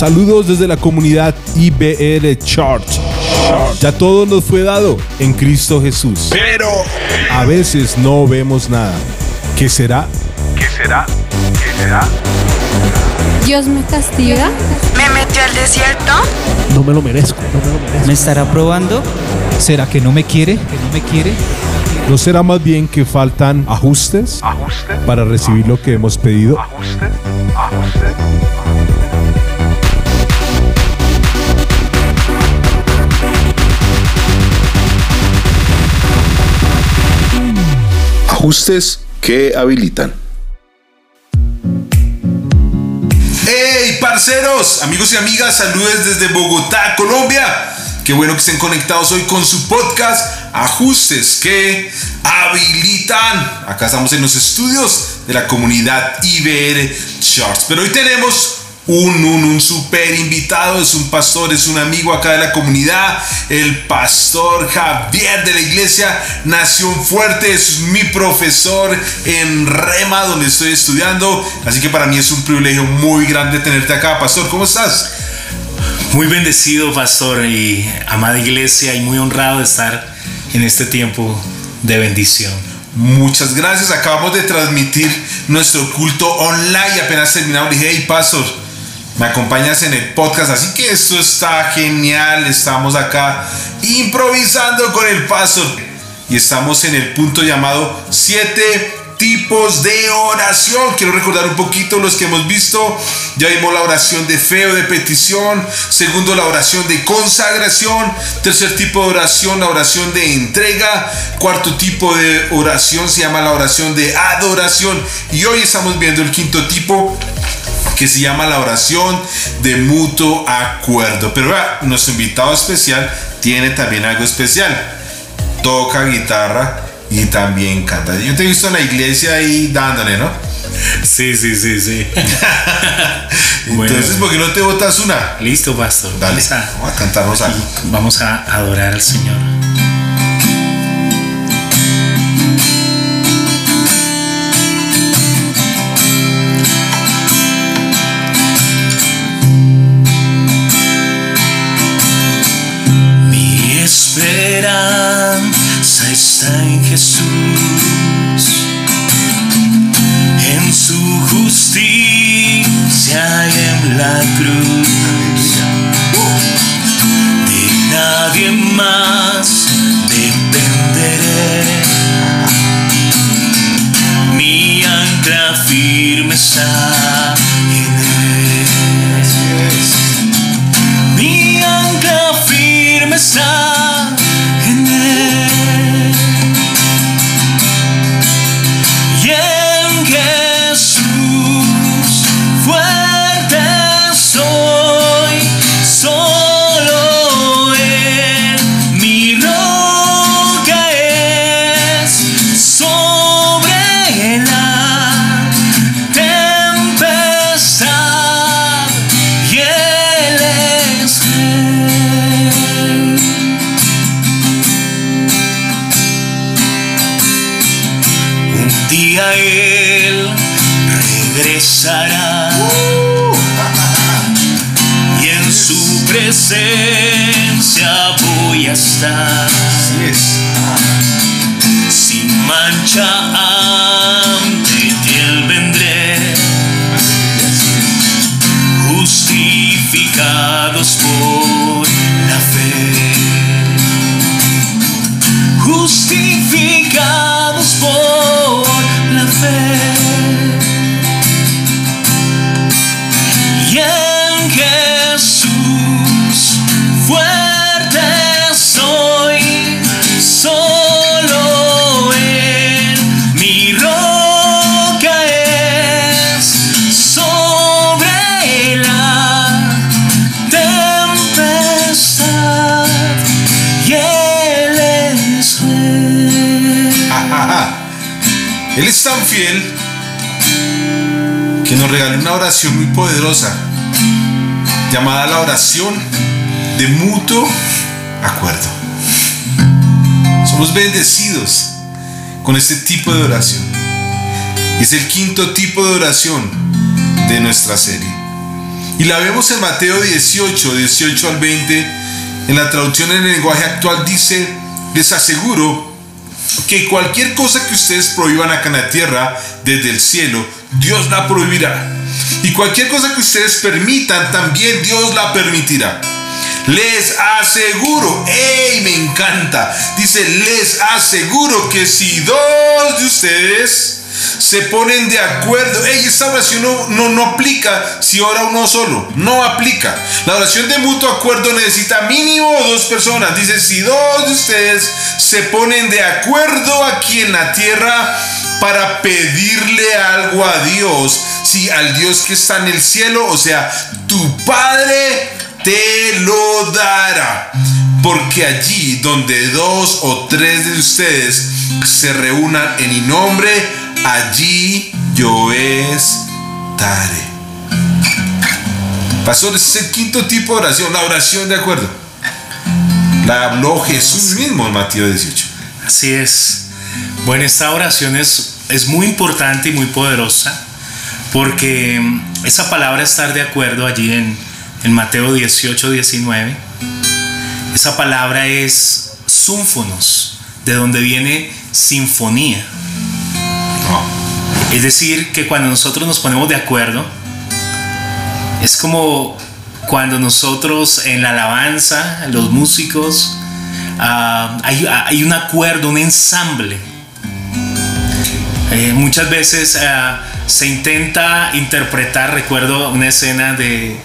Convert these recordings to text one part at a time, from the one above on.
Saludos desde la comunidad IBR Church. Ya todo nos fue dado en Cristo Jesús. Pero A veces no vemos nada. ¿Qué será? ¿qué será? ¿Qué será? Dios me castiga. Me metió al desierto. No me lo merezco, no me lo merezco. ¿Me estará probando? ¿Será que no me quiere? ¿Que no me quiere? ¿No será más bien que faltan ajustes Ajuste, para recibir lo que hemos pedido? ajuste, ajuste. Ajustes que habilitan. ¡Hey, parceros! Amigos y amigas, saludos desde Bogotá, Colombia. Qué bueno que estén conectados hoy con su podcast Ajustes que habilitan. Acá estamos en los estudios de la comunidad IBR Charts. Pero hoy tenemos un, un, un super invitado, es un pastor, es un amigo acá de la comunidad, el pastor Javier de la iglesia Nación Fuerte, es mi profesor en Rema, donde estoy estudiando, así que para mí es un privilegio muy grande tenerte acá, pastor, ¿cómo estás? Muy bendecido, pastor y amada iglesia, y muy honrado de estar en este tiempo de bendición. Muchas gracias, acabamos de transmitir nuestro culto online apenas terminamos dije, hey pastor, me acompañas en el podcast, así que esto está genial, estamos acá improvisando con el pastor y estamos en el punto llamado 7 tipos de oración. Quiero recordar un poquito los que hemos visto. Ya vimos la oración de fe o de petición. Segundo, la oración de consagración. Tercer tipo de oración, la oración de entrega. Cuarto tipo de oración se llama la oración de adoración. Y hoy estamos viendo el quinto tipo que se llama la oración de mutuo acuerdo. Pero vea, nuestro invitado especial tiene también algo especial. Toca guitarra y también canta. Yo te he visto en la iglesia ahí dándole, ¿no? Sí, sí, sí, sí. Bueno. Entonces, ¿por qué no te botas una? Listo, pastor. Dale, Vamos a, vamos a cantarnos algo. vamos a adorar al Señor. Esperanza está en Jesús, en su justicia y en la cruz. De nadie más dependeré. Mi ancla firme está presencia voy a estar. Sin mancha ante él vendré. Justificados por la fe. Justificados por la fe. Él es tan fiel que nos regaló una oración muy poderosa llamada la oración de mutuo acuerdo. Somos bendecidos con este tipo de oración. Es el quinto tipo de oración de nuestra serie. Y la vemos en Mateo 18, 18 al 20. En la traducción en el lenguaje actual dice, les aseguro que cualquier cosa que ustedes prohíban acá en la tierra, desde el cielo, Dios la prohibirá. Y cualquier cosa que ustedes permitan, también Dios la permitirá. Les aseguro, ¡ey! Me encanta. Dice, les aseguro que si dos de ustedes se ponen de acuerdo. Ey, esta oración no, no, no aplica si ora uno solo. No aplica. La oración de mutuo acuerdo necesita mínimo dos personas. Dice, si dos de ustedes se ponen de acuerdo aquí en la tierra para pedirle algo a Dios, si al Dios que está en el cielo, o sea, tu Padre te lo dará. Porque allí donde dos o tres de ustedes se reúnan en mi nombre, allí yo estaré. Pastor, ese es el quinto tipo de oración, la oración de acuerdo. La habló Jesús mismo en Mateo 18. Así es. Bueno, esta oración es, es muy importante y muy poderosa porque mm, esa palabra estar de acuerdo allí en, en Mateo 18, 19, esa palabra es súnfonos, de donde viene sinfonía. Es decir, que cuando nosotros nos ponemos de acuerdo, es como cuando nosotros en la alabanza, los músicos, ah, hay, un acuerdo, un ensamble. Eh, muchas veces ah, se intenta interpretar, recuerdo una escena de,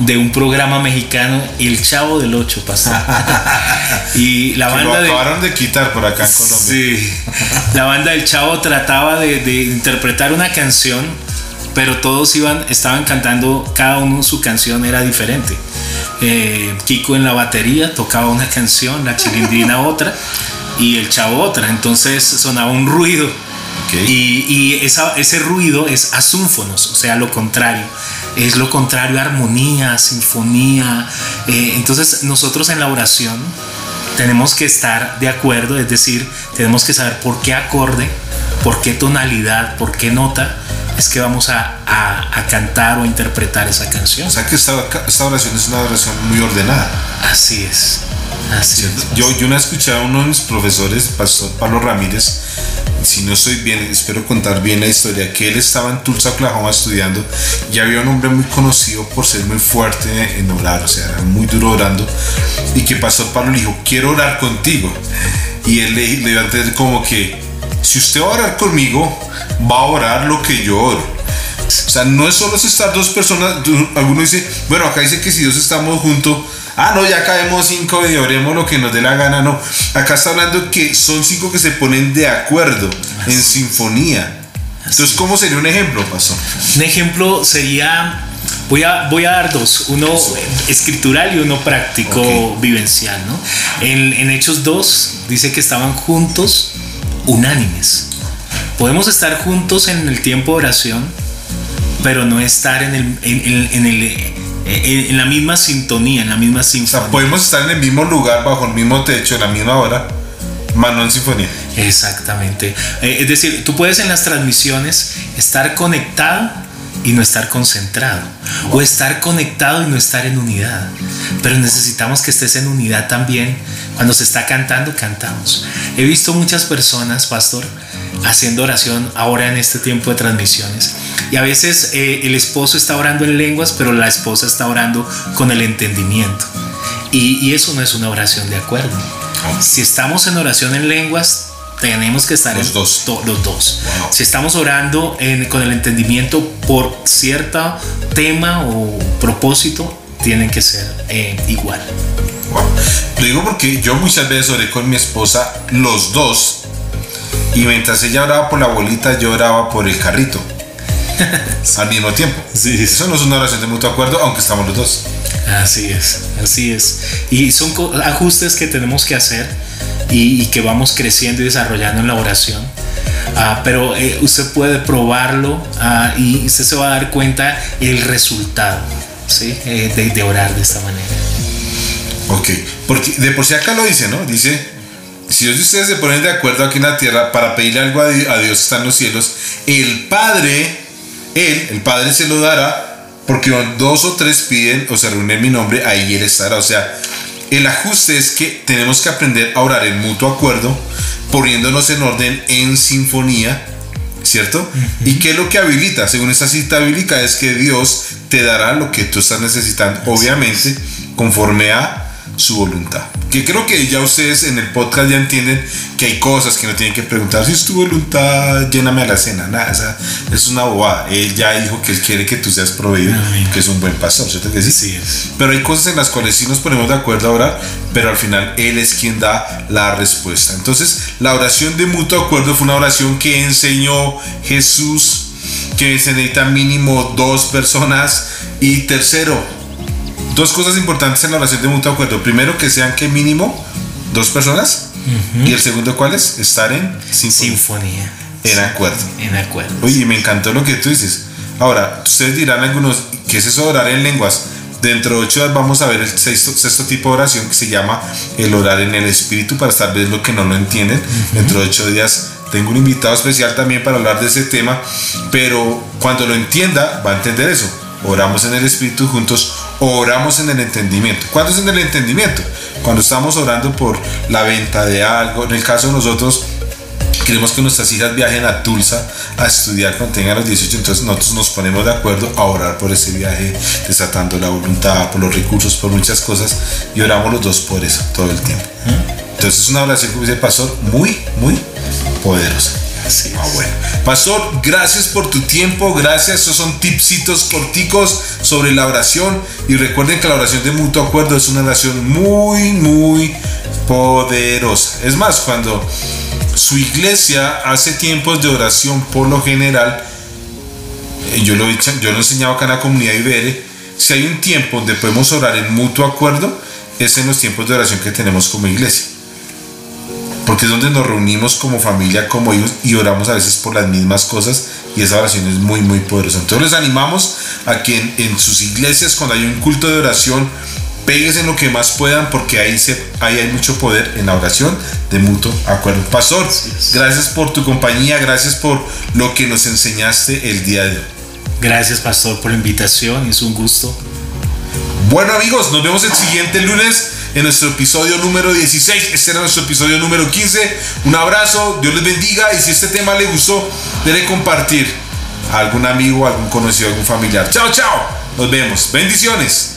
de un programa mexicano, El Chavo del Ocho pasó. y la Que banda lo de acabaron de quitar por acá en Colombia. Sí. La banda del Chavo trataba de, de interpretar una canción, pero todos iban, estaban cantando, cada uno su canción era diferente. Eh, Kiko en la batería tocaba una canción, la chilindrina otra y el Chavo otra. Entonces sonaba un ruido. Y, y esa- ese ruido es asúnfonos, o sea, lo contrario. Es lo contrario a armonía, sinfonía. Eh, entonces nosotros en la oración tenemos que estar de acuerdo, es decir, tenemos que saber por qué acorde, por qué tonalidad, por qué nota es que vamos a, a- a cantar o a interpretar esa canción. O sea que esta, esta oración es una oración muy ordenada. Así es. Así es. Yo, yo una escuché a uno de mis profesores, Pastor Pablo Ramírez, si no estoy bien, espero contar bien la historia, que él estaba en Tulsa, Oklahoma estudiando y había un hombre muy conocido por ser muy fuerte en orar, o sea, era muy duro orando, y que Pastor Pablo le dijo, quiero orar contigo. Y él le, le iba a entender como que, si usted va a orar conmigo, va a orar lo que yo oro. O sea, no es solo estar dos personas. Alguno dice, bueno, acá dice que si dos estamos juntos, ah, no, ya caemos cinco y oremos lo que nos dé la gana. No, acá está hablando que son cinco que se ponen de acuerdo en sinfonía. Entonces, ¿cómo sería un ejemplo, pastor? Un ejemplo sería, voy a, voy a dar dos, uno escritural y uno práctico vivencial. ¿no? En, en Hechos 2 dice que estaban juntos, unánimes. Podemos estar juntos en el tiempo de oración, pero no estar en, el, en, en- en el, en- en la misma sintonía, en la misma O sea, sinfonía. podemos estar en el mismo lugar, bajo el mismo techo, en la misma hora, mas no en sinfonía. Exactamente. Eh, es decir, tú puedes en las transmisiones estar conectado y no estar concentrado. O estar conectado y no estar en unidad. Pero necesitamos que estés en unidad también. Cuando se está cantando, cantamos. He visto muchas personas, pastor, haciendo oración ahora en este tiempo de transmisiones. Y a veces eh, el esposo está orando en lenguas, pero la esposa está orando con el entendimiento. Y, y eso no es una oración de acuerdo. Si estamos en oración en lenguas, tenemos que estar Los en dos. to- los dos. Wow. Si estamos orando en- con el entendimiento por cierto tema o propósito, tienen que ser eh, igual. Wow. Lo digo porque yo muchas veces oré con mi esposa, los dos, y mientras ella oraba por la abuelita, yo oraba por el carrito. Al mismo tiempo. Eso no es una oración de mutuo acuerdo, aunque estamos los dos. Así es, así es. Y son ajustes que tenemos que hacer y, y que vamos creciendo y desarrollando en la oración. Ah, pero eh, usted puede probarlo ah, y usted se va a dar cuenta el resultado ¿sí? Eh, de, de orar de esta manera. Ok, porque de por sí acá lo dice, ¿no? Dice, si ustedes se ponen de acuerdo aquí en la tierra para pedirle algo a Di- a Dios está en los cielos, el Padre, Él, el Padre se lo dará porque dos o tres piden o se reúnen en mi nombre, ahí Él estará. O sea, el ajuste es que tenemos que aprender a orar en mutuo acuerdo, poniéndonos en orden en sinfonía, ¿cierto? ¿Y qué es lo que habilita? Según esta cita bíblica es que Dios te dará lo que tú estás necesitando, obviamente, conforme a su voluntad. Que creo que ya ustedes en el podcast ya entienden que hay cosas que no tienen que preguntar. Si es tu voluntad, lléname a la cena. Nada, esa es una bobada. Él ya dijo que él quiere que tú seas proveído, Amén. que es un buen pastor, ¿cierto que sí? Sí es. Pero hay cosas en las cuales sí nos ponemos de acuerdo a orar, pero al final Él es quien da la respuesta. Entonces, la oración de mutuo acuerdo fue una oración que enseñó Jesús, que se necesita mínimo dos personas. Y tercero, dos cosas importantes en la oración de mutuo acuerdo. Primero, que sean que mínimo dos personas. Y el segundo, ¿cuál es? Estar en sinfonía. Sinfonía. En acuerdo. En acuerdo. Oye, me encantó lo que tú dices. Ahora, ustedes dirán algunos, ¿qué es eso de orar en lenguas? Dentro de ocho días vamos a ver el sexto, sexto tipo de oración que se llama el orar en el espíritu para tal vez lo que no lo entienden. Dentro de ocho días tengo un invitado especial también para hablar de ese tema, pero cuando lo entienda va a entender eso. Oramos en el espíritu juntos, oramos en el entendimiento. ¿Cuándo es en el entendimiento? Cuando estamos orando por la venta de algo. En el caso de nosotros, Queremos que nuestras hijas viajen a Tulsa a estudiar cuando tengan los 18, entonces nosotros nos ponemos de acuerdo a orar por ese viaje, desatando la voluntad, por los recursos, por muchas cosas, y oramos los dos por eso todo el tiempo. Entonces es una oración, como dice el pastor, muy, muy poderosa. Así. Pastor, gracias por tu tiempo, gracias. Esos son tipsitos corticos sobre la oración. Y recuerden que la oración de mutuo acuerdo es una oración muy, muy poderosa. Es más, cuando su iglesia hace tiempos de oración por lo general, eh, yo lo, he yo lo he enseñado acá en la comunidad IBR, si hay un tiempo donde podemos orar en mutuo acuerdo, es en los tiempos de oración que tenemos como iglesia porque es donde nos reunimos como familia, como hijos y oramos a veces por las mismas cosas y esa oración es muy muy poderosa. Entonces les animamos a que en, en sus iglesias cuando hay un culto de oración pegues en lo que más puedan porque ahí, se, ahí hay mucho poder en la oración de mutuo acuerdo. Pastor, gracias por tu compañía, gracias por lo que nos enseñaste el día de hoy. Gracias, pastor, por la invitación. Es un gusto. Bueno amigos, nos vemos el siguiente lunes en nuestro episodio número 16. Este era nuestro episodio número 15. Un abrazo, Dios les bendiga y si este tema les gustó, denle compartir a algún amigo, algún conocido, algún familiar. Chao, chao. Nos vemos. Bendiciones.